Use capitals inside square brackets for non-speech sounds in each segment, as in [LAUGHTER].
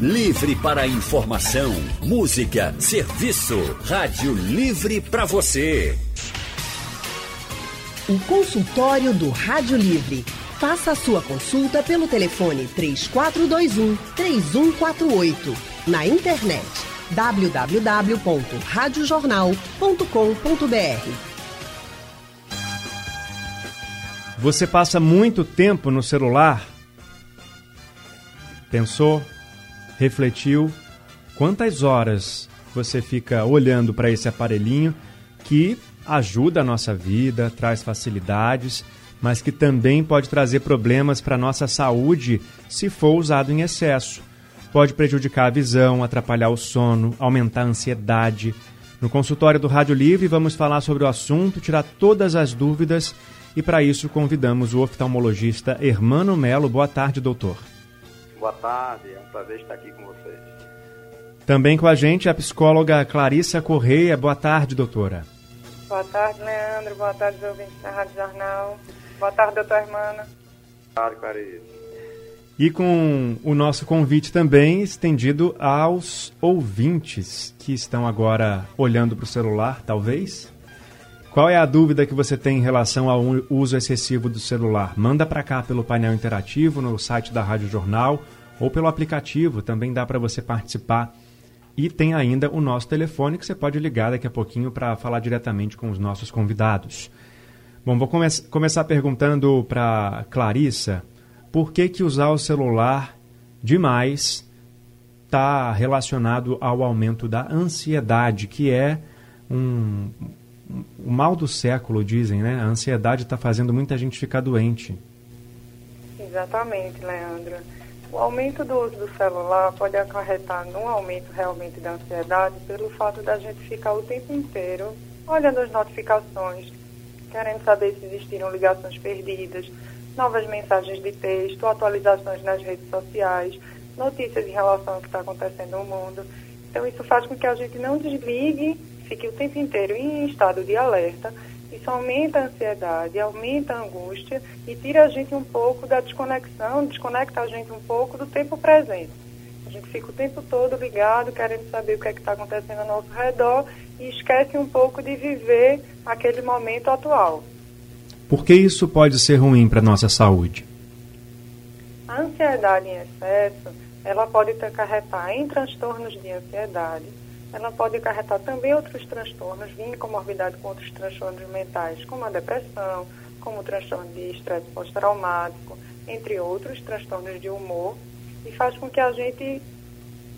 Livre para informação, música, serviço. Rádio Livre para você. O consultório do Rádio Livre. Faça a sua consulta pelo telefone 3421 3148. Na internet www.radiojornal.com.br. Você passa muito tempo no celular? Pensou? Refletiu? Quantas horas você fica olhando para esse aparelhinho que ajuda a nossa vida, traz facilidades, mas que também pode trazer problemas para a nossa saúde se for usado em excesso? Pode prejudicar a visão, atrapalhar o sono, aumentar a ansiedade. No consultório do Rádio Livre vamos falar sobre o assunto, tirar todas as dúvidas e para isso convidamos o oftalmologista Hermano Melo. Boa tarde, doutor. Boa tarde, é um prazer estar aqui com vocês. Também com a gente a psicóloga Clarissa Correia. Boa tarde, doutora. Boa tarde, Leandro. Boa tarde, ouvintes da Rádio Jornal. Boa tarde, doutor Hermano. Boa tarde, Clarissa. E com o nosso convite também estendido aos ouvintes que estão agora olhando para o celular, talvez. Qual é a dúvida que você tem em relação ao uso excessivo do celular? Manda para cá pelo painel interativo no site da Rádio Jornal ou pelo aplicativo, também dá para você participar. E tem ainda o nosso telefone que você pode ligar daqui a pouquinho para falar diretamente com os nossos convidados. Bom, vou come começar perguntando para Clarissa por que, que usar o celular demais está relacionado ao aumento da ansiedade, que é um, o mal do século, dizem, né? A ansiedade está fazendo muita gente ficar doente. Exatamente, Leandro. O aumento do uso do celular pode acarretar num aumento realmente da ansiedade pelo fato da gente ficar o tempo inteiro olhando as notificações, querendo saber se existiram ligações perdidas, novas mensagens de texto, atualizações nas redes sociais, notícias em relação ao que está acontecendo no mundo. Então, isso faz com que a gente não desligue fique o tempo inteiro em estado de alerta, isso aumenta a ansiedade, aumenta a angústia e tira a gente um pouco da desconexão, desconecta a gente um pouco do tempo presente. A gente fica o tempo todo ligado, querendo saber o que é está acontecendo ao nosso redor e esquece um pouco de viver aquele momento atual. Por que isso pode ser ruim para a nossa saúde? A ansiedade em excesso, ela pode acarretar em transtornos de ansiedade, ela pode acarretar também outros transtornos, vindo comorbidade com outros transtornos mentais, como a depressão, como o transtorno de estresse pós-traumático, entre outros transtornos de humor, e faz com que a gente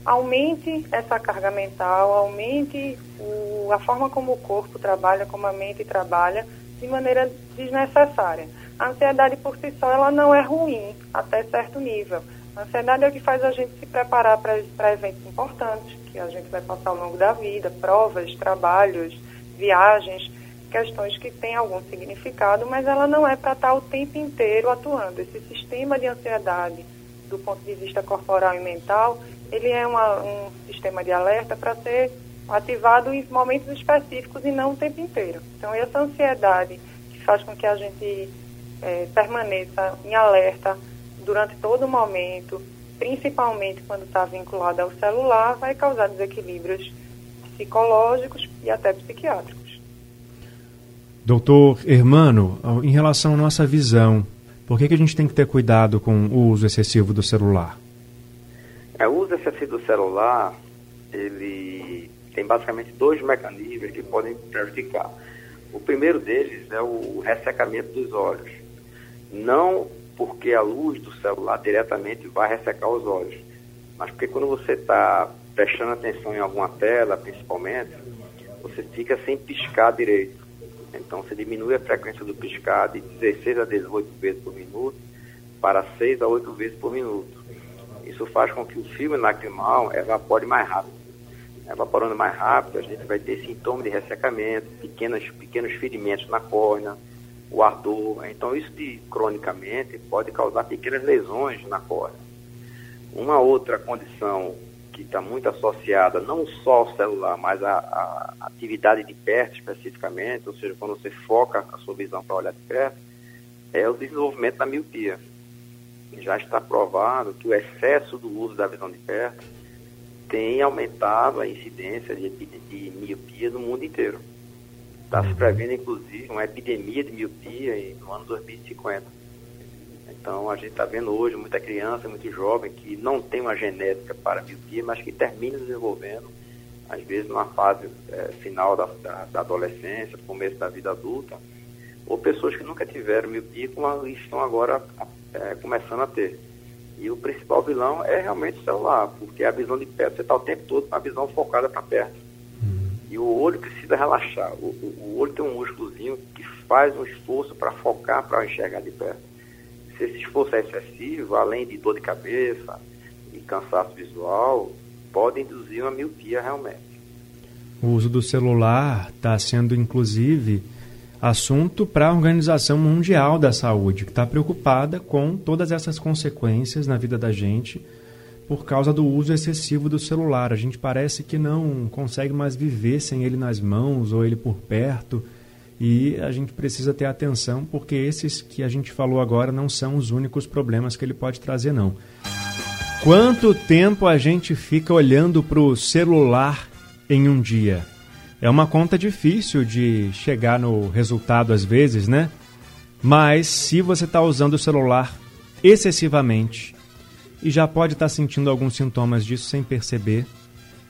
aumente essa carga mental, aumente o, a forma como o corpo trabalha, como a mente trabalha, de maneira desnecessária. A ansiedade por si só ela não é ruim até certo nível. A ansiedade é o que faz a gente se preparar para eventos importantes, que a gente vai passar ao longo da vida, provas, trabalhos, viagens, questões que têm algum significado, mas ela não é para estar o tempo inteiro atuando. Esse sistema de ansiedade, do ponto de vista corporal e mental, ele é uma, um sistema de alerta para ser ativado em momentos específicos e não o tempo inteiro. Então, essa ansiedade que faz com que a gente é, permaneça em alerta durante todo o momento, principalmente quando está vinculada ao celular, vai causar desequilíbrios psicológicos e até psiquiátricos. Doutor Hermano, em relação à nossa visão, por que, que a gente tem que ter cuidado com o uso excessivo do celular? É, o uso excessivo do celular, ele tem basicamente dois mecanismos que podem prejudicar. O primeiro deles é o ressecamento dos olhos. Não porque a luz do celular diretamente vai ressecar os olhos, mas porque quando você está prestando atenção em alguma tela, principalmente, você fica sem piscar direito. Então você diminui a frequência do piscar de 16 a 18 vezes por minuto para 6 a 8 vezes por minuto. Isso faz com que o filme lacrimal evapore mais rápido. Evaporando mais rápido, a gente vai ter sintomas de ressecamento, pequenos, pequenos ferimentos na córnea, o ardor. Então, isso de, cronicamente pode causar pequenas lesões na córnea. Uma outra condição que está muito associada não só ao celular, mas à, atividade de perto especificamente, ou seja, quando você foca a sua visão para olhar de perto, é o desenvolvimento da miopia. já está provado que o excesso do uso da visão de perto tem aumentado a incidência de, de miopia no mundo inteiro. Está se uhum. prevendo, inclusive, uma epidemia de miopia no ano 2050. Então, a gente está vendo hoje muita criança, muito jovem, que não tem uma genética para miopia, mas que termina desenvolvendo, às vezes, numa fase é, final da, da, da, adolescência, começo da vida adulta, ou pessoas que nunca tiveram miopia e estão agora é, começando a ter. E o principal vilão é realmente o celular, porque a visão de perto, você está o tempo todo com a visão focada para perto. E o olho precisa relaxar. O, o, o, olho tem um músculozinho que faz um esforço para focar, para enxergar de perto. Se esse esforço é excessivo, além de dor de cabeça e cansaço visual, pode induzir uma miopia realmente. O uso do celular está sendo, inclusive, assunto para a Organização Mundial da Saúde, que está preocupada com todas essas consequências na vida da gente por causa do uso excessivo do celular. A gente parece que não consegue mais viver sem ele nas mãos ou ele por perto. E a gente precisa ter atenção porque esses que a gente falou agora não são os únicos problemas que ele pode trazer, não. Quanto tempo a gente fica olhando para o celular em um dia? É uma conta difícil de chegar no resultado às vezes, né? Mas se você está usando o celular excessivamente e já pode estar tá sentindo alguns sintomas disso sem perceber,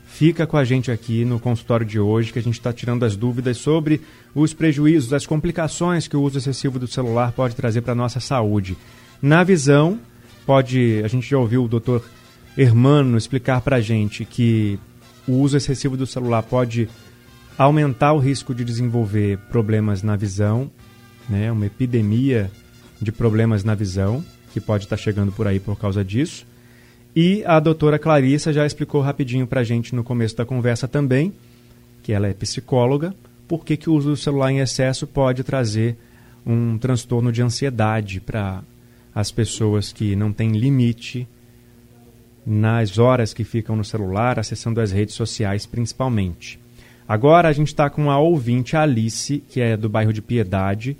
fica com a gente aqui no consultório de hoje que a gente está tirando as dúvidas sobre os prejuízos, as complicações que o uso excessivo do celular pode trazer para a nossa saúde. Na visão, pode, a gente já ouviu o doutor Hermano explicar para a gente que o uso excessivo do celular pode aumentar o risco de desenvolver problemas na visão, né, uma epidemia de problemas na visão, que pode estar chegando por aí por causa disso. E a doutora Clarissa já explicou rapidinho para a gente no começo da conversa também, que ela é psicóloga, por que o uso do celular em excesso pode trazer um transtorno de ansiedade para as pessoas que não têm limite nas horas que ficam no celular, acessando as redes sociais principalmente. Agora a gente está com a ouvinte Alice, que é do bairro de Piedade,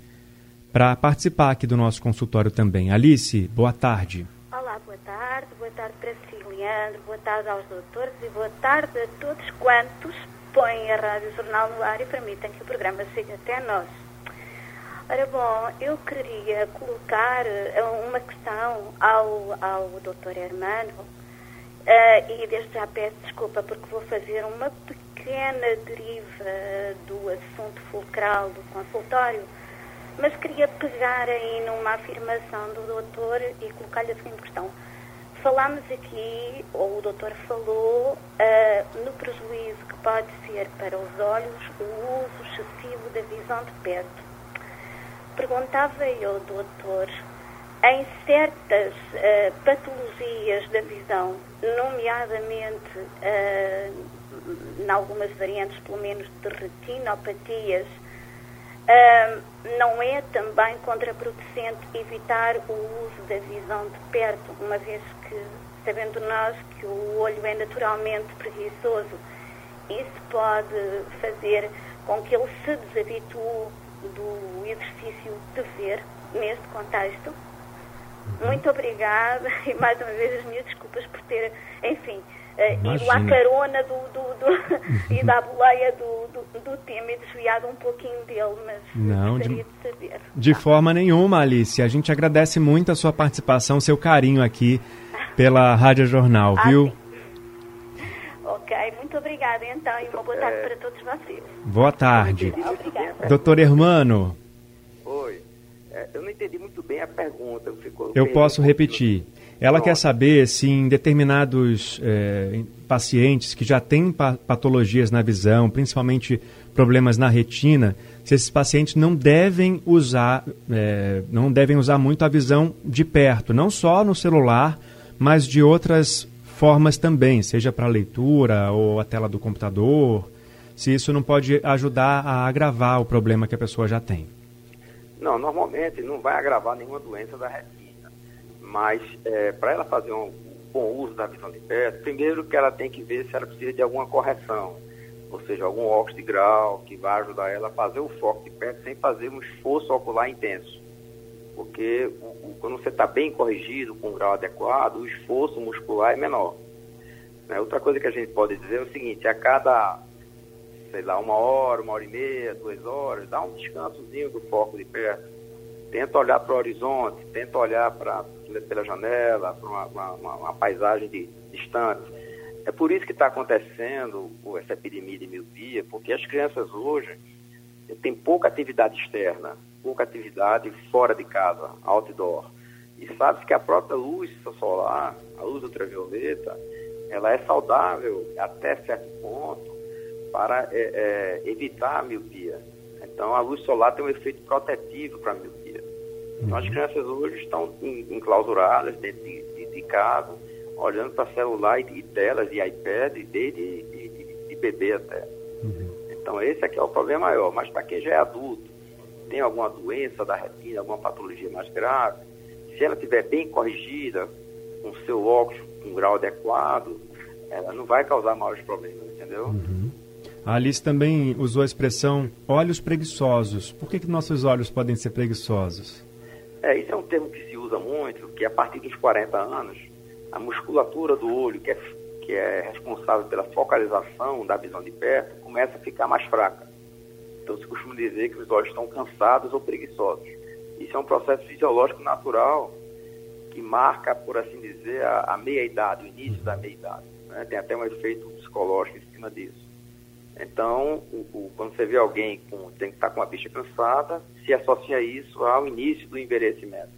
para participar aqui do nosso consultório também. Alice, boa tarde. Olá, boa tarde. Boa tarde para si, Leandro. Boa tarde aos doutores e boa tarde a todos quantos põem a Rádio Jornal no ar e permitem que o programa chegue até nós. Ora bom, eu queria colocar eh, uma questão ao, ao doutor Hermano uh, e desde já peço desculpa porque vou fazer uma pequena deriva do assunto fulcral do consultório, mas queria pegar aí numa afirmação do doutor e colocar-lhe a seguinte questão. Falámos aqui, ou o doutor falou, uh, no prejuízo que pode ser para os olhos o uso excessivo da visão de perto. Perguntava eu, doutor, em certas uh, patologias da visão, nomeadamente uh, em algumas variantes, pelo menos de retinopatias, não é também contraproducente evitar o uso da visão de perto, uma vez que, sabendo nós que o olho é naturalmente preguiçoso, isso pode fazer com que ele se desabitue do exercício de ver neste contexto. Uhum. Muito obrigada [LAUGHS] e mais uma vez as minhas desculpas por ter, enfim, uh, ido à carona do, do, do [LAUGHS] e da boleia do, do, do, tema e desviado um pouquinho dele, mas Não, gostaria de, de saber. De tá. forma nenhuma, Alice. A gente agradece muito a sua participação, seu carinho aqui pela Rádio Jornal, [LAUGHS] ah, viu? Sim. Ok, muito obrigada então e uma boa tarde é... para todos vocês. Boa tarde. Obrigada. Doutor Hermano. Oi. É, eu não entendi muito bem a pergunta. Ficou eu posso repetir. Ela quer saber se em determinados é, pacientes que já têm patologias na visão, principalmente problemas na retina, se esses pacientes não devem usar, é, não devem usar muito a visão de perto, não só no celular, mas de outras formas também, seja para leitura ou a tela do computador, se isso não pode ajudar a agravar o problema que a pessoa já tem. Não, normalmente não vai agravar nenhuma doença da retina mas é, para ela fazer um bom uso da visão de perto, primeiro que ela tem que ver se ela precisa de alguma correção, ou seja, algum óculos de grau que vai ajudar ela a fazer o foco de perto sem fazer um esforço ocular intenso. porque o, o, quando você está bem corrigido, com um grau adequado, o esforço muscular é menor. Né? Outra coisa que a gente pode dizer é o seguinte, a cada, sei lá, uma hora, uma hora e meia, duas horas, dá um descansozinho do foco de perto. Tenta olhar para o horizonte, tenta olhar para pela janela, para uma, uma, uma, paisagem de, distante. É por isso que está acontecendo essa epidemia de miopia, porque as crianças hoje têm pouca atividade externa, pouca atividade fora de casa, outdoor. E sabe que a própria luz solar, a luz ultravioleta, ela é saudável até certo ponto para é, é, evitar a miopia. Então, a luz solar tem um efeito protetivo para a miopia. Então, as uhum. crianças hoje estão enclausuradas dentro de, de, de casa, olhando para celular e, e, telas e iPad, desde de, de, de, bebê até. Uhum. Então, esse aqui é o problema maior. Mas para quem já é adulto, tem alguma doença da retina, alguma patologia mais grave, se ela estiver bem corrigida, com seu óculos com grau adequado, ela não vai causar maiores problemas, entendeu? Uhum. A Alice também usou a expressão olhos preguiçosos. Por que, que nossos olhos podem ser preguiçosos? É, isso é um termo que se usa muito, que a partir dos 40 anos, a musculatura do olho, que é, que é responsável pela focalização da visão de perto, começa a ficar mais fraca. Então se costuma dizer que os olhos estão cansados ou preguiçosos. Isso é um processo fisiológico natural que marca, por assim dizer, a, a meia-idade, o início da meia-idade. Né? Tem até um efeito psicológico em cima disso. Então, o, o, quando você vê alguém com, tem que estar com a vista cansada, se associa isso ao início do envelhecimento.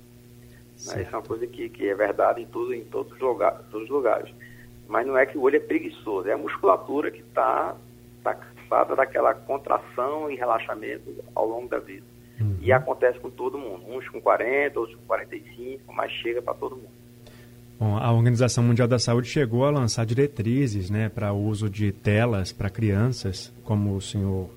Né? Isso é uma coisa que, que é verdade em, tudo, em todos, os lugar, todos os lugares. Mas não é que o olho é preguiçoso, é a musculatura que está tá cansada daquela contração e relaxamento ao longo da vida. Uhum. E acontece com todo mundo, uns com 40, outros com 45, mas chega para todo mundo. Bom, a Organização Mundial da Saúde chegou a lançar diretrizes né, para o uso de telas para crianças, como o senhor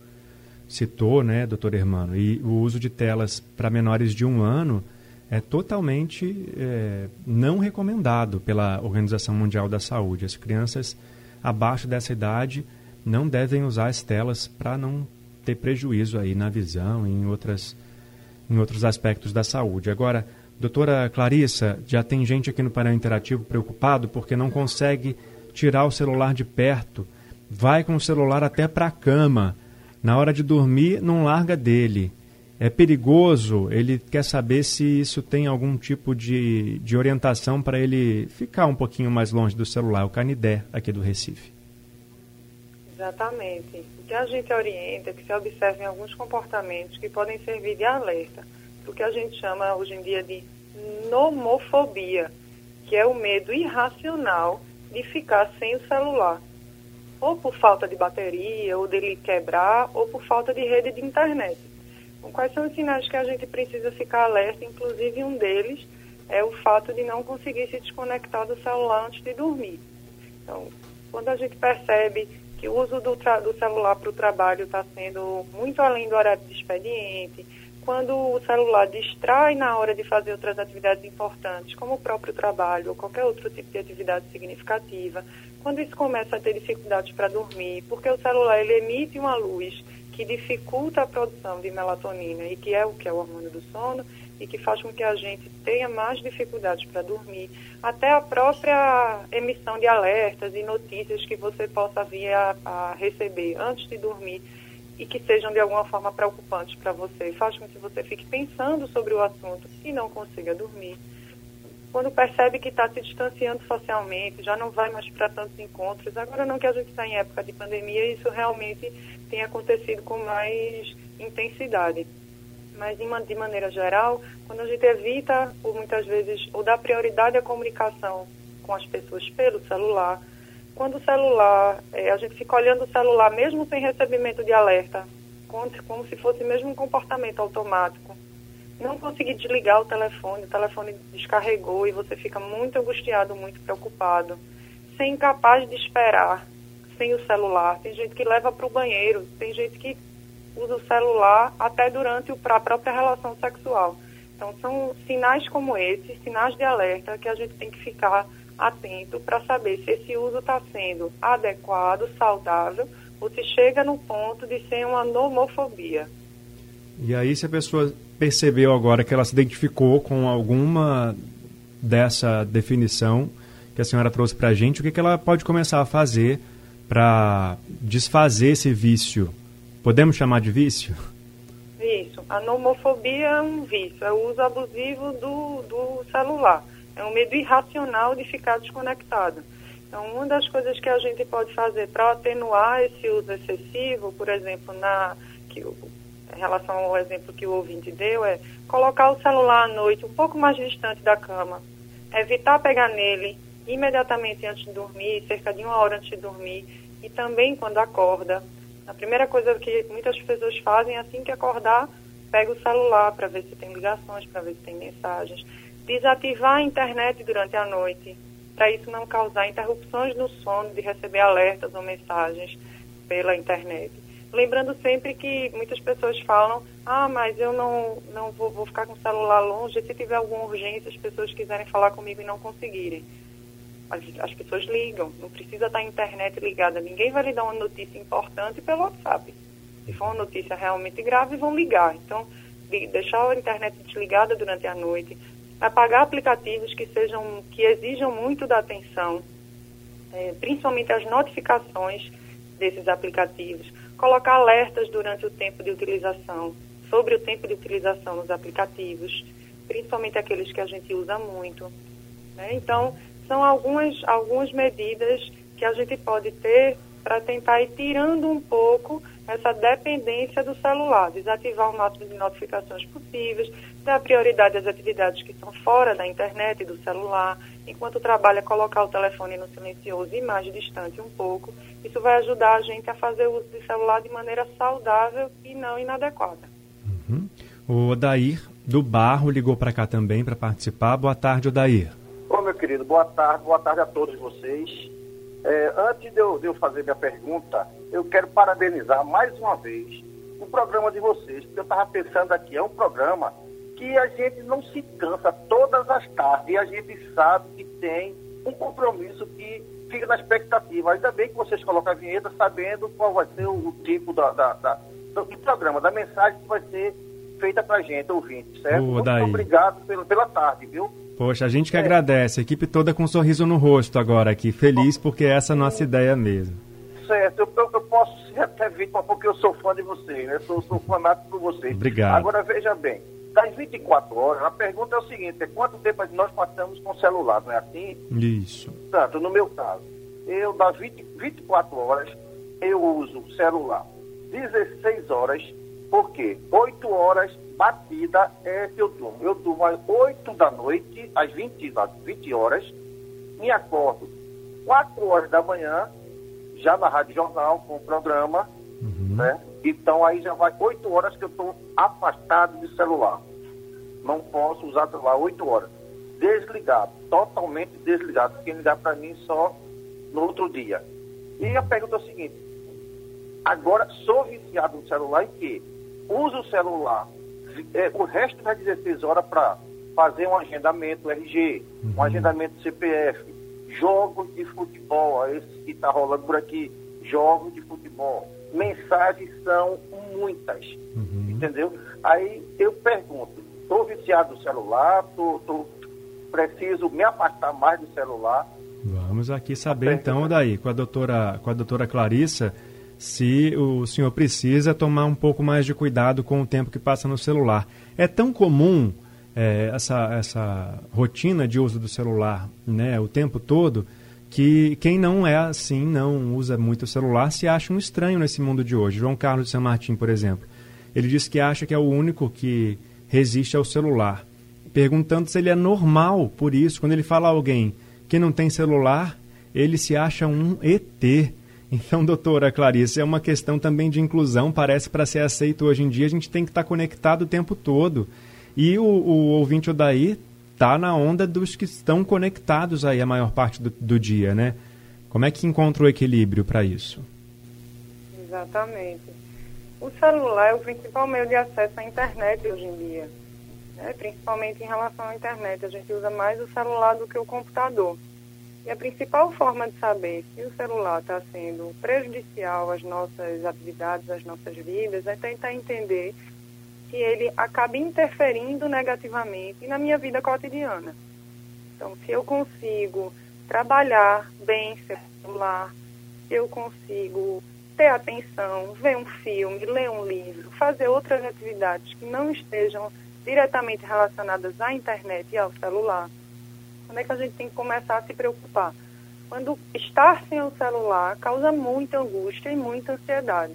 citou, né, doutor Hermano, e o uso de telas para menores de um ano é totalmente é, não recomendado pela Organização Mundial da Saúde. As crianças abaixo dessa idade não devem usar as telas para não ter prejuízo aí na visão e em, outras, em outros aspectos da saúde. Agora, Doutora Clarissa, já tem gente aqui no painel interativo preocupado porque não consegue tirar o celular de perto, vai com o celular até para a cama. Na hora de dormir, não larga dele. É perigoso, ele quer saber se isso tem algum tipo de, de orientação para ele ficar um pouquinho mais longe do celular, o Canidé, aqui do Recife. Exatamente. O que a gente orienta é que se observem alguns comportamentos que podem servir de alerta o que a gente chama hoje em dia de nomofobia, que é o medo irracional de ficar sem o celular, ou por falta de bateria, ou dele quebrar, ou por falta de rede de internet. Então, quais são os sinais que a gente precisa ficar alerta? Inclusive, um deles é o fato de não conseguir se desconectar do celular antes de dormir. Então, quando a gente percebe que o uso do, do celular para o trabalho está sendo muito além do horário de expediente, quando o celular distrai na hora de fazer outras atividades importantes, como o próprio trabalho ou qualquer outro tipo de atividade significativa, quando isso começa a ter dificuldades para dormir, porque o celular ele emite uma luz que dificulta a produção de melatonina e que é o que? É o hormônio do sono e que faz com que a gente tenha mais dificuldades para dormir, até a própria emissão de alertas e notícias que você possa vir a, a receber antes de dormir e que sejam de alguma forma preocupantes para você, faz com que você fique pensando sobre o assunto e não consiga dormir. Quando percebe que está se distanciando socialmente, já não vai mais para tantos encontros, agora não que a gente está em época de pandemia, isso realmente tem acontecido com mais intensidade. Mas de maneira geral, quando a gente evita, ou muitas vezes, ou dá prioridade à comunicação com as pessoas pelo celular, quando o celular, é, a gente fica olhando o celular mesmo sem recebimento de alerta, como, como se fosse mesmo um comportamento automático. Não conseguir desligar o telefone, o telefone descarregou e você fica muito angustiado, muito preocupado. Ser incapaz de esperar sem o celular. Tem gente que leva para o banheiro, tem gente que usa o celular até durante a própria relação sexual. Então, são sinais como esse, sinais de alerta, que a gente tem que ficar atento para saber se esse uso está sendo adequado, saudável, ou se chega no ponto de ser uma nomofobia. E aí, se a pessoa percebeu agora que ela se identificou com alguma dessa definição que a senhora trouxe para a gente, o que, que ela pode começar a fazer para desfazer esse vício? Podemos chamar de vício? Isso. A nomofobia é um vício, é o uso abusivo do, do celular. É um medo irracional de ficar desconectado. Então, uma das coisas que a gente pode fazer para atenuar esse uso excessivo, por exemplo, na que, em relação ao exemplo que o ouvinte deu, é colocar o celular à noite um pouco mais distante da cama, evitar pegar nele imediatamente antes de dormir, cerca de uma hora antes de dormir, e também quando acorda. A primeira coisa que muitas pessoas fazem assim que acordar, pega o celular para ver se tem ligações, para ver se tem mensagens. Desativar a internet durante a noite, para isso não causar interrupções no sono de receber alertas ou mensagens pela internet. Lembrando sempre que muitas pessoas falam, ah, mas eu não, não vou, vou ficar com o celular longe, se tiver alguma urgência, as pessoas quiserem falar comigo e não conseguirem. As, as pessoas ligam, não precisa estar a internet ligada, ninguém vai lhe dar uma notícia importante pelo WhatsApp. Se for uma notícia realmente grave, vão ligar. Então, de, deixar a internet desligada durante a noite, apagar aplicativos que sejam que exijam muito da atenção, é, principalmente as notificações desses aplicativos, colocar alertas durante o tempo de utilização, sobre o tempo de utilização nos aplicativos, principalmente aqueles que a gente usa muito. Né? Então, são algumas, algumas medidas que a gente pode ter para tentar ir tirando um pouco essa dependência do celular, desativar o máximo de notificações possíveis, dar prioridade às atividades que são fora da internet e do celular, enquanto trabalha colocar o telefone no silencioso e mais distante um pouco. Isso vai ajudar a gente a fazer o uso do celular de maneira saudável e não inadequada. Uhum. O Odair do Barro ligou para cá também para participar. Boa tarde, Odair. Ô, meu querido, boa tarde, boa tarde a todos vocês. É, antes de eu, de eu fazer minha pergunta, eu quero parabenizar mais uma vez o programa de vocês, porque eu estava pensando aqui, é um programa que a gente não se cansa todas as tardes e a gente sabe que tem um compromisso que fica na expectativa. Ainda bem que vocês colocam a vinheta sabendo qual vai ser o, o tipo da, da, da, do programa, da mensagem que vai ser feita para a gente, ouvinte, certo? Muito daí. obrigado pela, pela tarde, viu? Poxa, a gente que é. agradece, a equipe toda com um sorriso no rosto agora aqui, feliz porque essa é a nossa ideia mesmo. Certo, eu, eu, eu posso ser até vítima porque eu sou fã de vocês, né? Sou, sou fanático por vocês. Obrigado. Agora veja bem, das 24 horas, a pergunta é o seguinte, é quanto tempo nós passamos com o celular, não é assim? Isso. Tanto, no meu caso, eu das 20, 24 horas, eu uso celular 16 horas, por quê? 8 horas batida é que eu durmo. Eu durmo às 8 da noite, às 20, às 20 horas, me acordo 4 horas da manhã, já na Rádio Jornal, com o programa, uhum. né? Então aí já vai 8 horas que eu estou afastado de celular. Não posso usar celular 8 horas. Desligado, totalmente desligado. Porque ligar para mim só no outro dia. E a pergunta é a seguinte, agora sou viciado no celular em que uso o celular é, o resto das 16 horas para fazer um agendamento RG, uhum. um agendamento CPF, jogos de futebol, esse que está rolando por aqui, jogos de futebol. Mensagens são muitas, uhum. entendeu? Aí eu pergunto, estou viciado no celular, tô, tô, preciso me afastar mais do celular. Vamos aqui saber então daí com a doutora, com a doutora Clarissa se o senhor precisa tomar um pouco mais de cuidado com o tempo que passa no celular. É tão comum é, essa, essa rotina de uso do celular né, o tempo todo que quem não é assim, não usa muito o celular, se acha um estranho nesse mundo de hoje. João Carlos de São Martin, por exemplo, ele diz que acha que é o único que resiste ao celular, perguntando se ele é normal por isso. Quando ele fala a alguém que não tem celular, ele se acha um ET. Então, doutora Clarice, é uma questão também de inclusão, parece para ser aceito hoje em dia, a gente tem que estar tá conectado o tempo todo. E o, o ouvinte Odaí está na onda dos que estão conectados aí a maior parte do, do dia, né? Como é que encontra o equilíbrio para isso? Exatamente. O celular é o principal meio de acesso à internet hoje em dia. Né? Principalmente em relação à internet. A gente usa mais o celular do que o computador. E a principal forma de saber se o celular está sendo prejudicial às nossas atividades, às nossas vidas, é tentar entender que ele acabe interferindo negativamente na minha vida cotidiana. Então, se eu consigo trabalhar bem celular, se eu consigo ter atenção, ver um filme, ler um livro, fazer outras atividades que não estejam diretamente relacionadas à internet e ao celular, quando é que a gente tem que começar a se preocupar? Quando estar sem o celular causa muita angústia e muita ansiedade.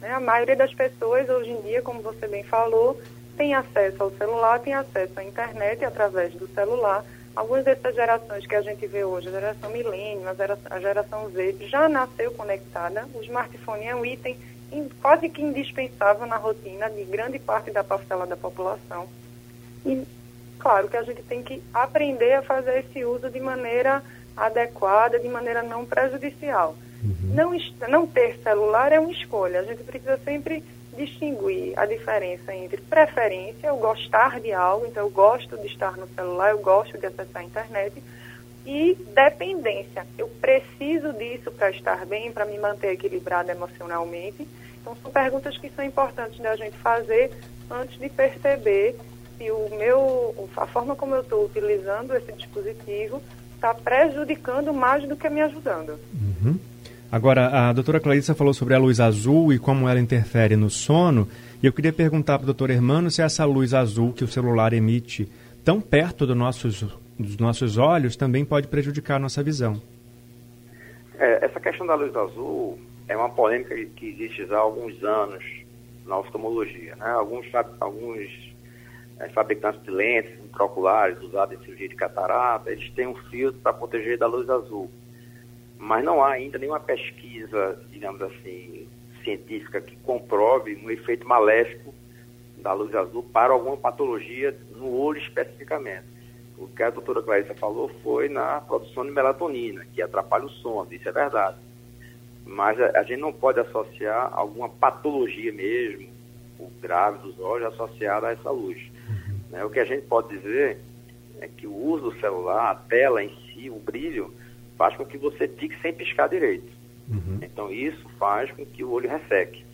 Né? A maioria das pessoas hoje em dia, como você bem falou, tem acesso ao celular, tem acesso à internet através do celular. Algumas dessas gerações que a gente vê hoje, a geração milênio, a geração, a geração Z, já nasceu conectada. O smartphone é um item quase que indispensável na rotina de grande parte da parcela da população. E claro que a gente tem que aprender a fazer esse uso de maneira adequada, de maneira não prejudicial. Uhum. Não, não ter celular é uma escolha. A gente precisa sempre distinguir a diferença entre preferência, eu gostar de algo, então eu gosto de estar no celular, eu gosto de acessar a internet, e dependência. Eu preciso disso para estar bem, para me manter equilibrada emocionalmente. Então, são perguntas que são importantes da gente fazer antes de perceber se o meu, a forma como eu estou utilizando esse dispositivo está prejudicando mais do que me ajudando. Uhum. Agora, a doutora Clarissa falou sobre a luz azul e como ela interfere no sono. E eu queria perguntar para o doutor Hermano se essa luz azul que o celular emite tão perto do nossos, dos nossos olhos também pode prejudicar a nossa visão. É, essa questão da luz azul é uma polêmica que existe já há alguns anos na oftalmologia. Né? Alguns, alguns fabricantes de lentes intraoculares usados em cirurgia de catarata, eles têm um filtro para proteger da luz azul. Mas não há ainda nenhuma pesquisa, digamos assim, científica que comprove um efeito maléfico da luz azul para alguma patologia no olho especificamente. O que a doutora Clarissa falou foi na produção de melatonina, que atrapalha o sono, isso é verdade. Mas a, a gente não pode associar alguma patologia mesmo, o grave dos olhos, associada a essa luz. Né? O que a gente pode dizer é que o uso do celular, a tela em si, o brilho, faz com que você fique sem piscar direito. Uhum. Então isso faz com que o olho resseque.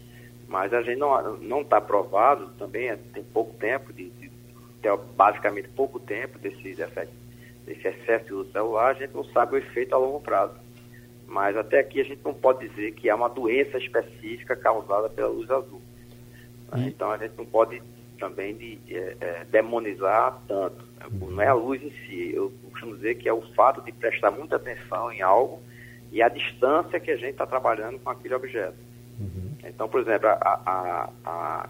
Mas a gente não está provado, também é, tem pouco tempo, de, de, de, basicamente pouco tempo desse, desse, desse excesso de uso celular, a gente não sabe o efeito a longo prazo. Mas até aqui a gente não pode dizer que é uma doença específica causada pela luz azul. Uhum. Então a gente não pode também de é, é, demonizar tanto. Não é a luz em si. Eu costumo dizer que é o fato de prestar muita atenção em algo e a distância que a gente está trabalhando com aquele objeto. Uhum. Então, por exemplo, a, a, a,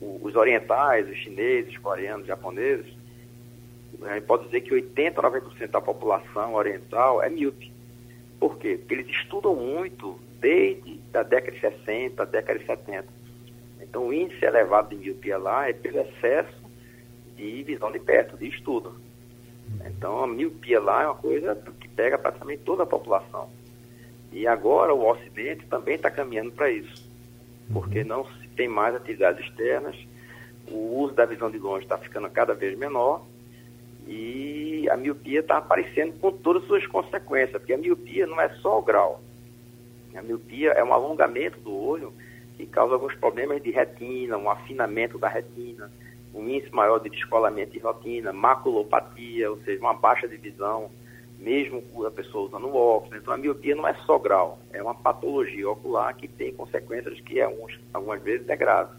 os orientais, os chineses, os coreanos, os japoneses, a gente pode dizer que 80% a 90% da população oriental é míope. Por quê? Porque eles estudam muito desde a década de 60, a década de 70 então, o índice elevado de miopia lá é pelo excesso de visão de perto, de estudo. Então, a miopia lá é uma coisa que pega praticamente toda a população. E agora o Ocidente também está caminhando para isso, porque uhum. não se tem mais atividades externas, o uso da visão de longe está ficando cada vez menor e a miopia está aparecendo com todas as suas consequências, porque a miopia não é só o grau. A miopia é um alongamento do olho que causa alguns problemas de retina, um afinamento da retina, um índice maior de descolamento de retina, maculopatia, ou seja, uma baixa de visão, mesmo a pessoa usando óculos. Então, a miopia não é só grau, é uma patologia ocular que tem consequências que alguns, algumas vezes é grave.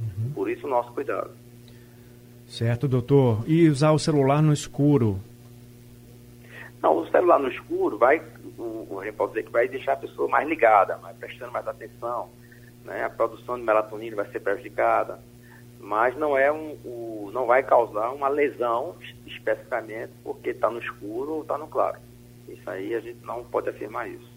Uhum. Por isso, o nosso cuidado. Certo, doutor. E usar o celular no escuro? Não, o celular no escuro vai, o, a gente pode dizer que vai deixar a pessoa mais ligada, mais, prestando mais atenção né? a produção de melatonina vai ser prejudicada, mas não é um, o, não vai causar uma lesão especificamente porque está no escuro ou está no claro. Isso aí a gente não pode afirmar isso.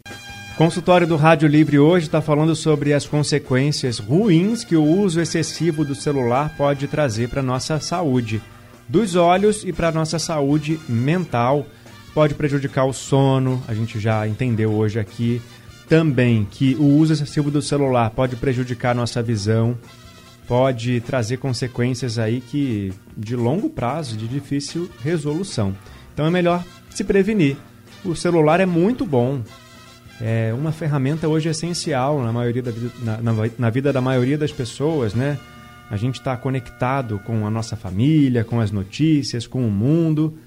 Consultório do Rádio Livre hoje está falando sobre as consequências ruins que o uso excessivo do celular pode trazer para nossa saúde dos olhos e para nossa saúde mental. Pode prejudicar o sono, a gente já entendeu hoje aqui também que o uso excessivo do celular pode prejudicar nossa visão, pode trazer consequências aí que de longo prazo, de difícil resolução. Então é melhor se prevenir. O celular é muito bom, é uma ferramenta hoje essencial na maioria da, na, na, na vida da maioria das pessoas, né? a gente está conectado com a nossa família, com as notícias, com o mundo,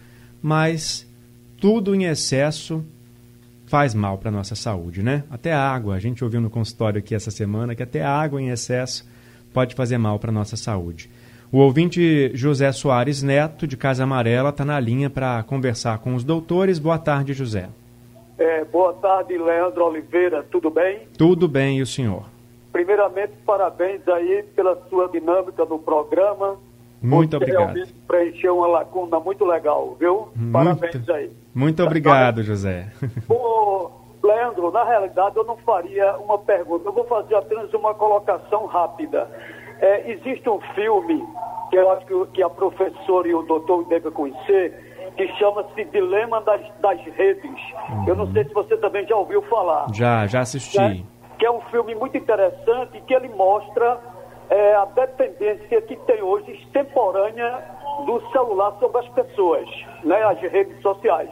mas tudo em excesso faz mal para a nossa saúde, né? Até a água, a gente ouviu no consultório aqui essa semana que até a água em excesso pode fazer mal para a nossa saúde. O ouvinte José Soares Neto, de Casa Amarela, está na linha para conversar com os doutores. Boa tarde, José. É, boa tarde, Leandro Oliveira. Tudo bem? Tudo bem, e o senhor? Primeiramente, parabéns aí pela sua dinâmica no programa. Muito obrigado. preencheu uma lacuna muito legal, viu? Muito, Parabéns aí. Muito obrigado, José. Ô, Leandro, na realidade eu não faria uma pergunta, eu vou fazer apenas uma colocação rápida. É, existe um filme que eu acho que, que a professora e o doutor devem conhecer, que chama-se Dilema das, das Redes. Eu não sei se você também já ouviu falar. Já, já assisti. né? Que é um filme muito interessante que ele mostra é, a dependência que tem hoje extemporânea do celular sobre as pessoas, né, as redes sociais,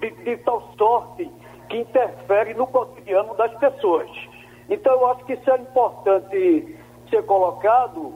de, de tal sorte que interfere no cotidiano das pessoas. Então eu acho que isso é importante ser colocado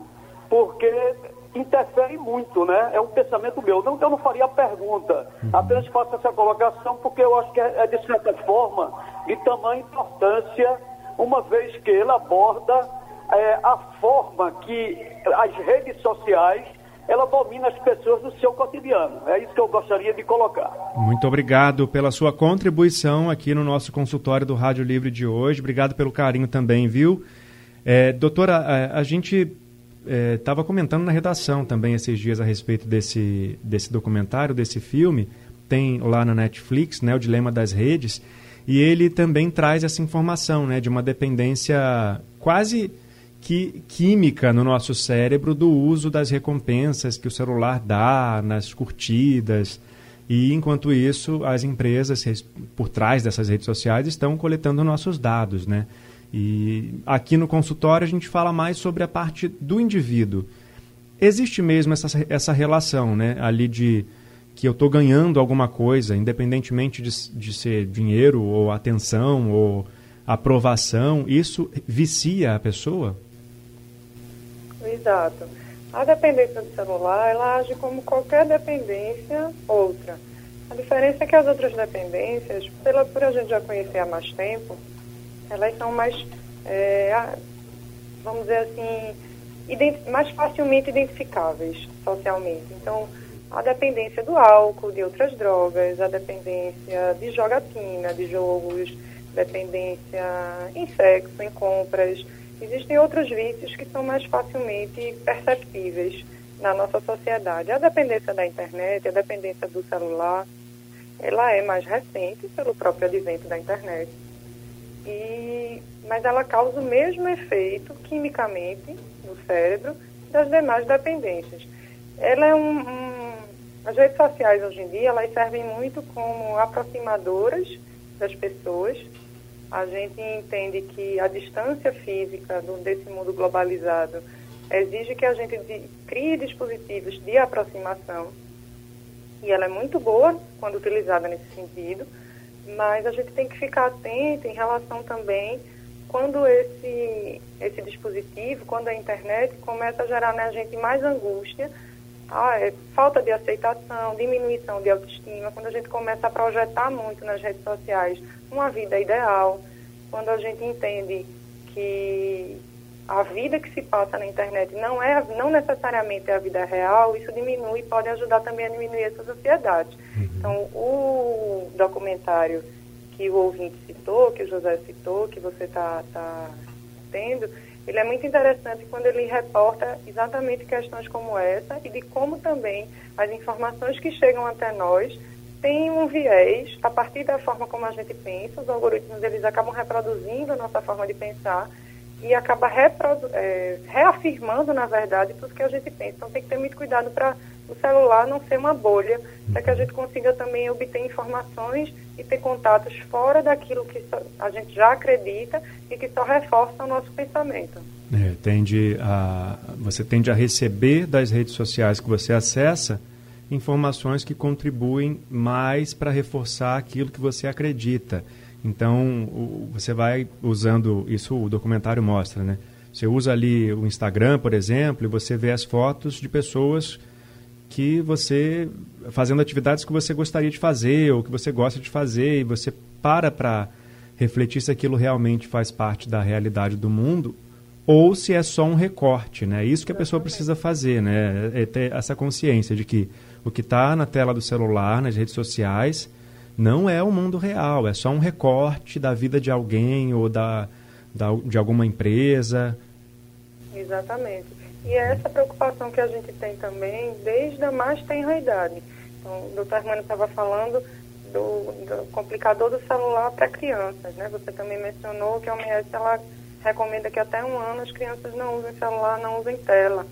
porque interfere muito, né? É um pensamento meu. Não que eu não faria a pergunta, apenas faço essa colocação porque eu acho que é, é de certa forma de tamanha importância, uma vez que ele aborda é, a forma que as redes sociais ela domina as pessoas no seu cotidiano. É isso que eu gostaria de colocar. Muito obrigado pela sua contribuição aqui no nosso consultório do Rádio Livre de hoje. Obrigado pelo carinho também, viu? É, doutora, a, a gente estava é, comentando na redação também esses dias a respeito desse, desse documentário, desse filme. Tem lá na Netflix, né, o Dilema das Redes, e ele também traz essa informação né, de uma dependência quase que, química no nosso cérebro do uso das recompensas que o celular dá nas curtidas. E enquanto isso, as empresas por trás dessas redes sociais estão coletando nossos dados, né? E aqui no consultório a gente fala mais sobre a parte do indivíduo. Existe mesmo essa, essa relação, né? Ali de que eu estou ganhando alguma coisa, independentemente de, de ser dinheiro ou atenção ou aprovação, isso vicia a pessoa? Exato. A dependência do celular, ela age como qualquer dependência outra. A diferença é que as outras dependências, pela, por a gente já conhecer há mais tempo, elas são mais, é, vamos dizer assim, mais facilmente identificáveis socialmente. Então, a dependência do álcool, de outras drogas, a dependência de jogatina, de jogos, dependência em sexo, em compras. Existem outros vícios que são mais facilmente perceptíveis na nossa sociedade. A dependência da internet, a dependência do celular, ela é mais recente pelo próprio advento da internet. E, mas ela causa o mesmo efeito quimicamente no cérebro das demais dependências. Ela é um, um, as redes sociais hoje em dia elas servem muito como aproximadoras das pessoas. A gente entende que a distância física do, desse mundo globalizado exige que a gente de, crie dispositivos de aproximação. E ela é muito boa quando utilizada nesse sentido mas a gente tem que ficar atento em relação também quando esse, esse dispositivo, quando a internet começa a gerar na gente mais angústia, ah, é, falta de aceitação, diminuição de autoestima, quando a gente começa a projetar muito nas redes sociais uma vida ideal, quando a gente entende que a vida que se passa na internet não é não necessariamente é a vida real, isso diminui e pode ajudar também a diminuir essa ansiedade. Uhum. Então, o documentário que o ouvinte citou, que o José citou, que você está tá tendo, ele é muito interessante quando ele reporta exatamente questões como essa e de como também as informações que chegam até nós têm um viés a partir da forma como a gente pensa, os algoritmos eles acabam reproduzindo a nossa forma de pensar e acaba é, reafirmando, na verdade, tudo que a gente pensa. Então tem que ter muito cuidado para o celular não ser uma bolha, para que a gente consiga também obter informações e ter contatos fora daquilo que a gente já acredita e que só reforça o nosso pensamento. É, tende a, você tende a receber das redes sociais que você acessa informações que contribuem mais para reforçar aquilo que você acredita. Então, você vai usando, isso o documentário mostra, né? Você usa ali o Instagram, por exemplo, e você vê as fotos de pessoas que você fazendo atividades que você gostaria de fazer ou que você gosta de fazer e você para para refletir se aquilo realmente faz parte da realidade do mundo ou se é só um recorte, né? Isso que a pessoa precisa fazer, né? É ter essa consciência de que o que está na tela do celular, nas redes sociais, não é o mundo real, é só um recorte da vida de alguém ou da, da de alguma empresa. Exatamente. E é essa preocupação que a gente tem também desde a mais tenra idade. Então, o doutor Armando estava falando do, do, complicador do celular para crianças, né? Você também mencionou que a OMS ela recomenda que até um ano as crianças não usem celular, não usem tela.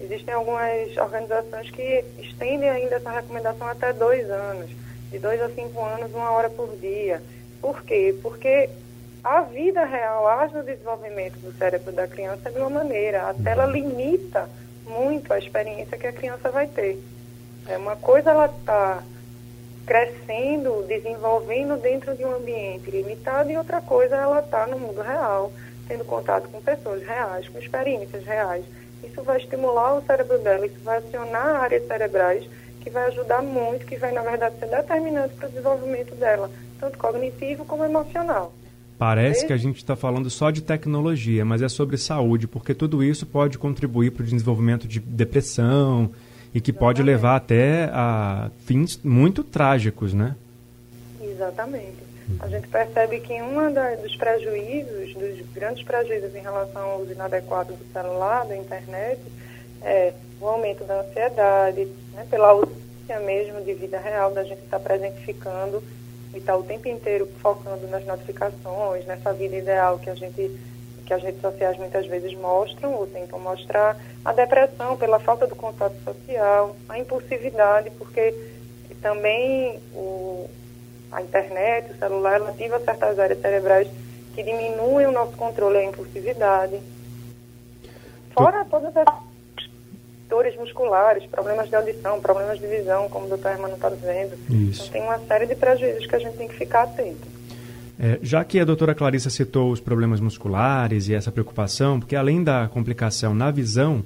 Existem algumas organizações que estendem ainda essa recomendação até dois anos, de dois a cinco anos, uma hora por dia. Por quê? Porque a vida real age no desenvolvimento do cérebro da criança de uma maneira. A tela limita muito a experiência que a criança vai ter. É uma coisa ela está crescendo, desenvolvendo dentro de um ambiente limitado e outra coisa ela está no mundo real, tendo contato com pessoas reais, com experiências reais. Isso vai estimular o cérebro dela, isso vai acionar áreas cerebrais que vai ajudar muito, que vai, na verdade, ser determinante para o desenvolvimento dela, tanto cognitivo como emocional. Parece que a gente está falando só de tecnologia, mas é sobre saúde, porque tudo isso pode contribuir para o desenvolvimento de depressão e que Exatamente. pode levar até a fins muito trágicos, né? Exatamente. A gente percebe que um dos prejuízos, dos grandes prejuízos em relação ao uso inadequado do celular, da internet, é o aumento da ansiedade, né, pela ausência mesmo de vida real, da gente estar tá presentificando e estar tá o tempo inteiro focando nas notificações, nessa vida ideal que a gente que as redes sociais muitas vezes mostram ou tentam mostrar, a depressão pela falta do contato social, a impulsividade, porque também o, a internet, o celular, ela ativa certas áreas cerebrais que diminuem o nosso controle e a impulsividade. Fora todas as dores musculares, problemas de audição, problemas de visão, como o doutor Hermano está dizendo. Isso. Então tem uma série de prejuízos que a gente tem que ficar atento. É, já que a doutora Clarissa citou os problemas musculares e essa preocupação, porque além da complicação na visão,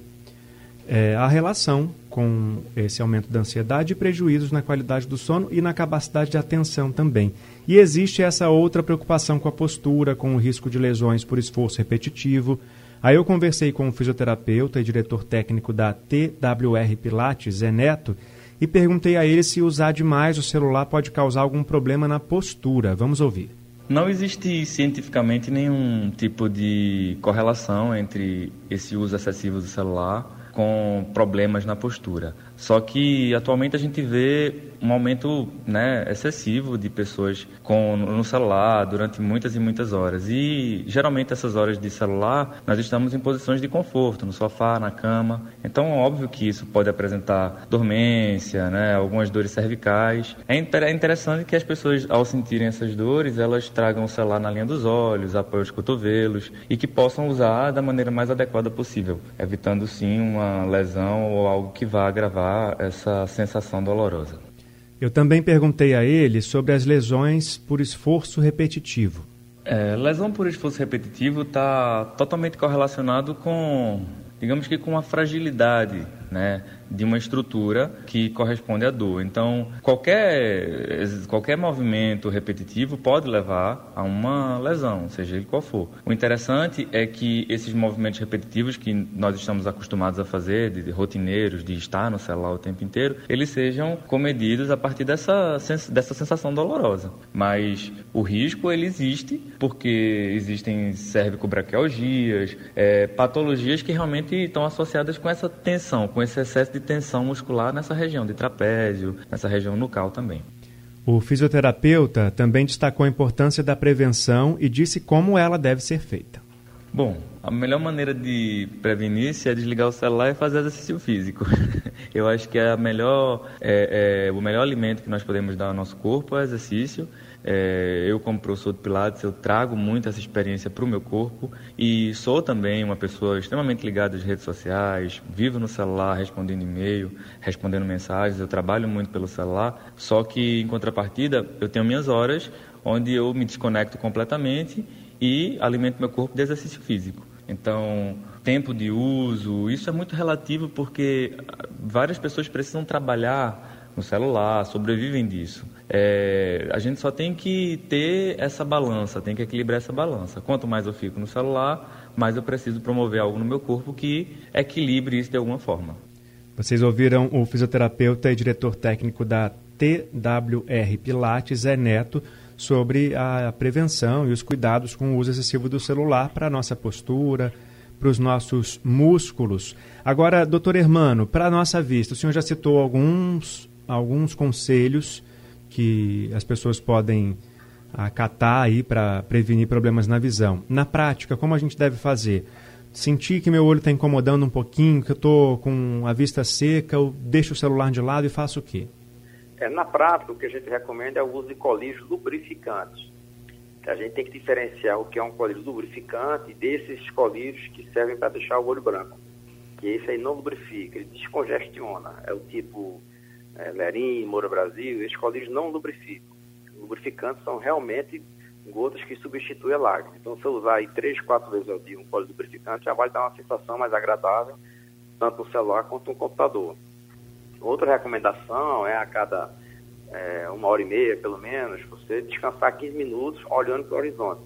é, a relação com esse aumento da ansiedade e prejuízos na qualidade do sono e na capacidade de atenção também. E existe essa outra preocupação com a postura, com o risco de lesões por esforço repetitivo. Aí eu conversei com o fisioterapeuta e diretor técnico da TWR Pilates, Zé Neto, e perguntei a ele se usar demais o celular pode causar algum problema na postura. Vamos ouvir. Não existe cientificamente nenhum tipo de correlação entre esse uso excessivo do celular com problemas na postura. Só que atualmente a gente vê um aumento né, excessivo de pessoas com, no celular durante muitas e muitas horas. E geralmente essas horas de celular nós estamos em posições de conforto, no sofá, na cama. Então, óbvio que isso pode apresentar dormência, né, algumas dores cervicais. É, é interessante que as pessoas, ao sentirem essas dores, elas tragam o celular na linha dos olhos, apoio os cotovelos e que possam usar da maneira mais adequada possível, evitando sim uma lesão ou algo que vá agravar essa sensação dolorosa. Eu também perguntei a ele sobre as lesões por esforço repetitivo. É, lesão por esforço repetitivo está totalmente correlacionado com, digamos que com a fragilidade né, de uma estrutura que corresponde à dor. Então, qualquer, qualquer movimento repetitivo pode levar a uma lesão, seja ele qual for. O interessante é que esses movimentos repetitivos que nós estamos acostumados a fazer, de, de rotineiros, de estar no celular o tempo inteiro, eles sejam comedidos a partir dessa, dessa sensação dolorosa. Mas o risco, ele existe, porque existem cervicobraquialgias, é, patologias que realmente estão associadas com essa tensão, com esse excesso de tensão muscular nessa região de trapézio, nessa região nucal também. O fisioterapeuta também destacou a importância da prevenção e disse como ela deve ser feita. Bom, a melhor maneira de prevenir se é desligar o celular e fazer exercício físico. [LAUGHS] Eu acho que é melhor, é, é, o melhor alimento que nós podemos dar ao nosso corpo é exercício. É, eu, como professor de Pilates, eu trago muito essa experiência para o meu corpo e sou também uma pessoa extremamente ligada às redes sociais, vivo no celular, respondendo e-mail, respondendo mensagens, eu trabalho muito pelo celular, só que, em contrapartida, eu tenho minhas horas onde eu me desconecto completamente e alimento meu corpo de exercício físico. Então, tempo de uso, isso é muito relativo porque várias pessoas precisam trabalhar no celular, sobrevivem disso. É, a gente só tem que ter essa balança, tem que equilibrar essa balança. Quanto mais eu fico no celular, mais eu preciso promover algo no meu corpo que equilibre isso de alguma forma. Vocês ouviram o fisioterapeuta e diretor técnico da TWR Pilates, Zé Neto, sobre a prevenção e os cuidados com o uso excessivo do celular para a nossa postura, para os nossos músculos. Agora, doutor Hermano, para a nossa vista, o senhor já citou alguns, alguns conselhos que as pessoas podem acatar aí para prevenir problemas na visão. Na prática, como a gente deve fazer? Sentir que meu olho está incomodando um pouquinho, que eu estou com a vista seca, eu deixo o celular de lado e faço o quê? É, na prática, o que a gente recomenda é o uso de colírios lubrificantes. A gente tem que diferenciar o que é um colírio lubrificante desses colírios que servem para deixar o olho branco. Que esse aí não lubrifica, ele descongestiona. É o tipo é, Lerim, Moura Brasil, esses colírios não lubrificam. Lubrificantes são realmente gotas que substituem a lágrima. Então, se eu usar aí três, quatro vezes ao dia um colírio lubrificante, já vai dar uma sensação mais agradável, tanto no celular quanto no computador. Outra recomendação é a cada é, uma hora e meia, pelo menos, você descansar 15 minutos olhando para o horizonte.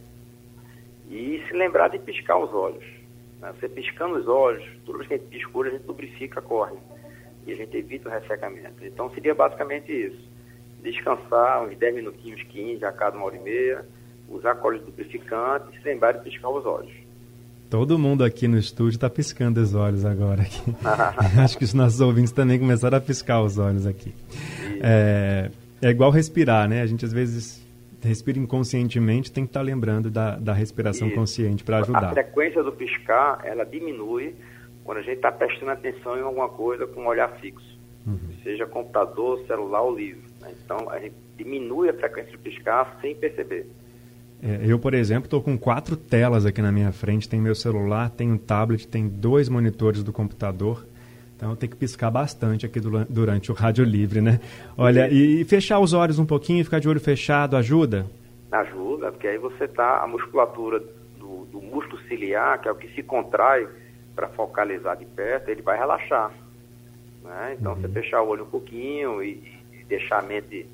E se lembrar de piscar os olhos. Né? Você piscando os olhos, toda vez que a gente pisca a gente lubrifica a córnea. E a gente evita o ressecamento. Então seria basicamente isso. Descansar uns 10 minutinhos, 15 a cada uma hora e meia, usar cólice lubrificante e se lembrar de piscar os olhos. Todo mundo aqui no estúdio está piscando os olhos agora. [LAUGHS] [LAUGHS] Acho que os nossos ouvintes também começaram a piscar os olhos aqui. É, é igual respirar, né? A gente às vezes respira inconscientemente, tem que estar tá lembrando da, da respiração consciente para ajudar. A frequência do piscar, ela diminui quando a gente está prestando atenção em alguma coisa com um olhar fixo. Uhum. Seja computador, celular ou livro. Né? Então, a gente diminui a frequência do piscar sem perceber. É, eu, por exemplo, estou com quatro telas aqui na minha frente. Tem meu celular, tem um tablet, tem dois monitores do computador. Então eu tenho que piscar bastante aqui durante o rádio livre, né? Olha, e fechar os olhos um pouquinho, ficar de olho fechado, ajuda? Ajuda, porque aí você tá a musculatura do, do músculo ciliar, que é o que se contrai para focalizar de perto, ele vai relaxar. Né? Então uhum. você fechar o olho um pouquinho e, e deixar a mente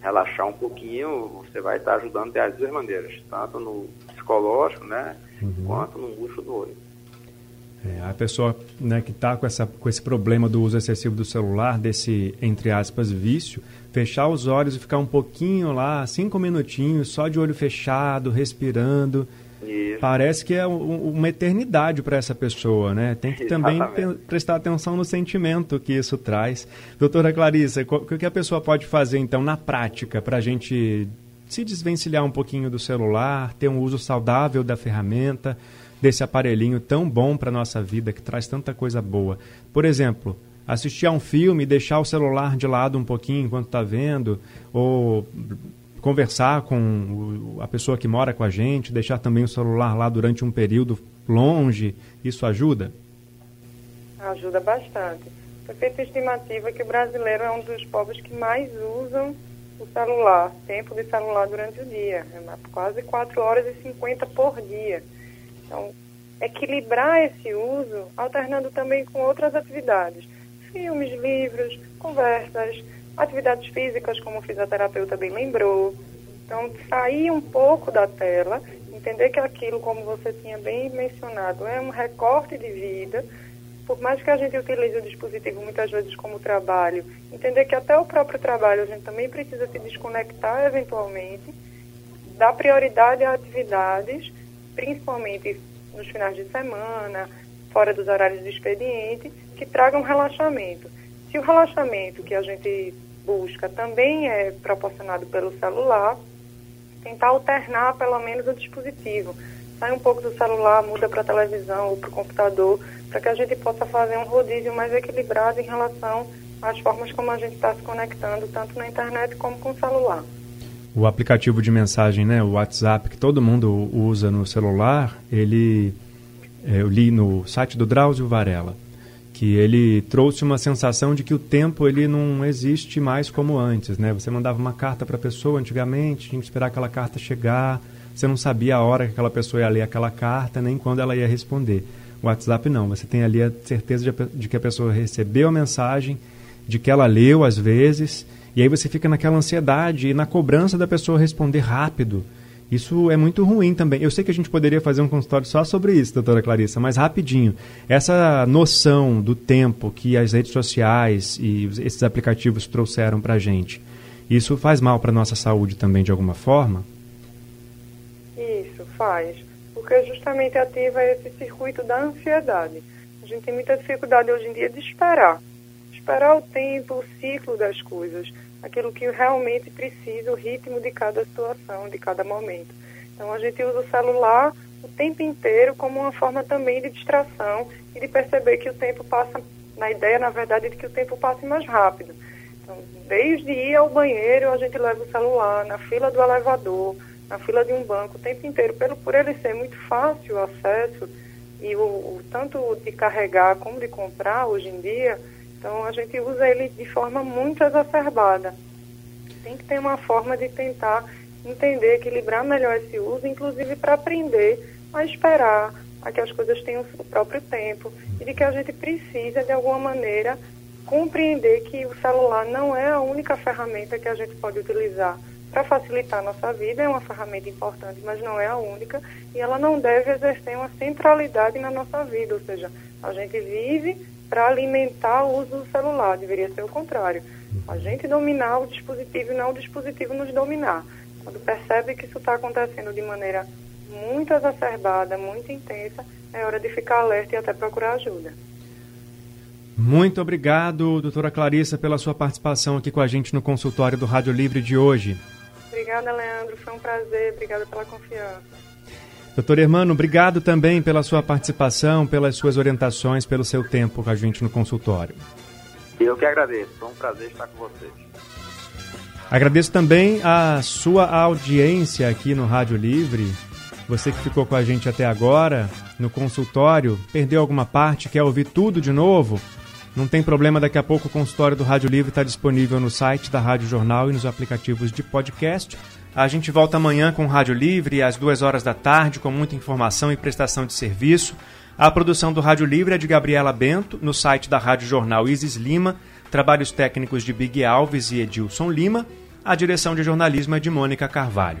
relaxar um pouquinho, você vai estar ajudando das duas maneiras, tanto no psicológico, né, uhum. quanto no músculo do olho. É, a pessoa né, que está com, com esse problema do uso excessivo do celular, desse, entre aspas, vício, fechar os olhos e ficar um pouquinho lá, cinco minutinhos, só de olho fechado, respirando, isso. Parece que é uma eternidade para essa pessoa, né? Tem que [LAUGHS] também prestar atenção no sentimento que isso traz. Doutora Clarissa, o que a pessoa pode fazer, então, na prática, para a gente se desvencilhar um pouquinho do celular, ter um uso saudável da ferramenta, desse aparelhinho tão bom para a nossa vida, que traz tanta coisa boa? Por exemplo, assistir a um filme, deixar o celular de lado um pouquinho enquanto está vendo, ou conversar com a pessoa que mora com a gente, deixar também o celular lá durante um período longe, isso ajuda? Ajuda bastante. Foi feita estimativa que o brasileiro é um dos povos que mais usam o celular, tempo de celular durante o dia, é quase 4 horas e 50 por dia. Então, equilibrar esse uso, alternando também com outras atividades, filmes, livros, conversas, atividades físicas, como o fisioterapeuta bem lembrou. Então, sair um pouco da tela, entender que aquilo, como você tinha bem mencionado, é um recorte de vida. Por mais que a gente utilize o dispositivo muitas vezes como trabalho, entender que até o próprio trabalho a gente também precisa se desconectar eventualmente, dar prioridade a atividades, principalmente nos finais de semana, fora dos horários de expediente, que tragam relaxamento. Se o relaxamento que a gente busca também é proporcionado pelo celular, tentar alternar pelo menos o dispositivo. Sai um pouco do celular, muda para a televisão ou para o computador, para que a gente possa fazer um rodízio mais equilibrado em relação às formas como a gente está se conectando, tanto na internet como com o celular. O aplicativo de mensagem, né, o WhatsApp, que todo mundo usa no celular, ele é, eu li no site do Drauzio Varela que ele trouxe uma sensação de que o tempo ele não existe mais como antes, né? Você mandava uma carta para a pessoa antigamente, tinha que esperar aquela carta chegar, você não sabia a hora que aquela pessoa ia ler aquela carta, nem quando ela ia responder. O WhatsApp não, você tem ali a certeza de, de que a pessoa recebeu a mensagem, de que ela leu às vezes, e aí você fica naquela ansiedade e na cobrança da pessoa responder rápido. Isso é muito ruim também. Eu sei que a gente poderia fazer um consultório só sobre isso, doutora Clarissa, mas rapidinho. Essa noção do tempo que as redes sociais e esses aplicativos trouxeram para a gente, isso faz mal para a nossa saúde também de alguma forma? Isso, faz. Porque justamente ativa esse circuito da ansiedade. A gente tem muita dificuldade hoje em dia de esperar. Esperar o tempo, o ciclo das coisas aquilo que realmente precisa, o ritmo de cada situação, de cada momento. Então a gente usa o celular o tempo inteiro como uma forma também de distração e de perceber que o tempo passa, na ideia, na verdade, de que o tempo passe mais rápido. Então, desde ir ao banheiro, a gente leva o celular, na fila do elevador, na fila de um banco, o tempo inteiro, pelo, por ele ser muito fácil o acesso e o, o tanto de carregar como de comprar hoje em dia, então a gente usa ele de forma muito exacerbada. Tem que ter uma forma de tentar entender, equilibrar melhor esse uso, inclusive para aprender a esperar, a que as coisas tenham o próprio tempo e de que a gente precisa, de alguma maneira, compreender que o celular não é a única ferramenta que a gente pode utilizar para facilitar a nossa vida, é uma ferramenta importante, mas não é a única, e ela não deve exercer uma centralidade na nossa vida, ou seja, a gente vive para alimentar o uso do celular, deveria ser o contrário. A gente dominar o dispositivo e não o dispositivo nos dominar. Quando percebe que isso está acontecendo de maneira muito exacerbada, muito intensa, é hora de ficar alerta e até procurar ajuda. Muito obrigado, doutora Clarissa, pela sua participação aqui com a gente no consultório do Rádio Livre de hoje. Obrigada, Leandro. Foi um prazer. Obrigada pela confiança. Doutor Hermano, obrigado também pela sua participação, pelas suas orientações, pelo seu tempo com a gente no consultório. Eu que agradeço. Foi um prazer estar com vocês. Agradeço também a sua audiência aqui no Rádio Livre. Você que ficou com a gente até agora no consultório, perdeu alguma parte, quer ouvir tudo de novo? Não tem problema, daqui a pouco o consultório do Rádio Livre está disponível no site da Rádio Jornal e nos aplicativos de podcast. A gente volta amanhã com Rádio Livre às duas horas da tarde, com muita informação e prestação de serviço. A produção do Rádio Livre é de Gabriela Bento, no site da Rádio Jornal Isis Lima, trabalhos técnicos de Big Alves e Edilson Lima, a direção de jornalismo é de Mônica Carvalho.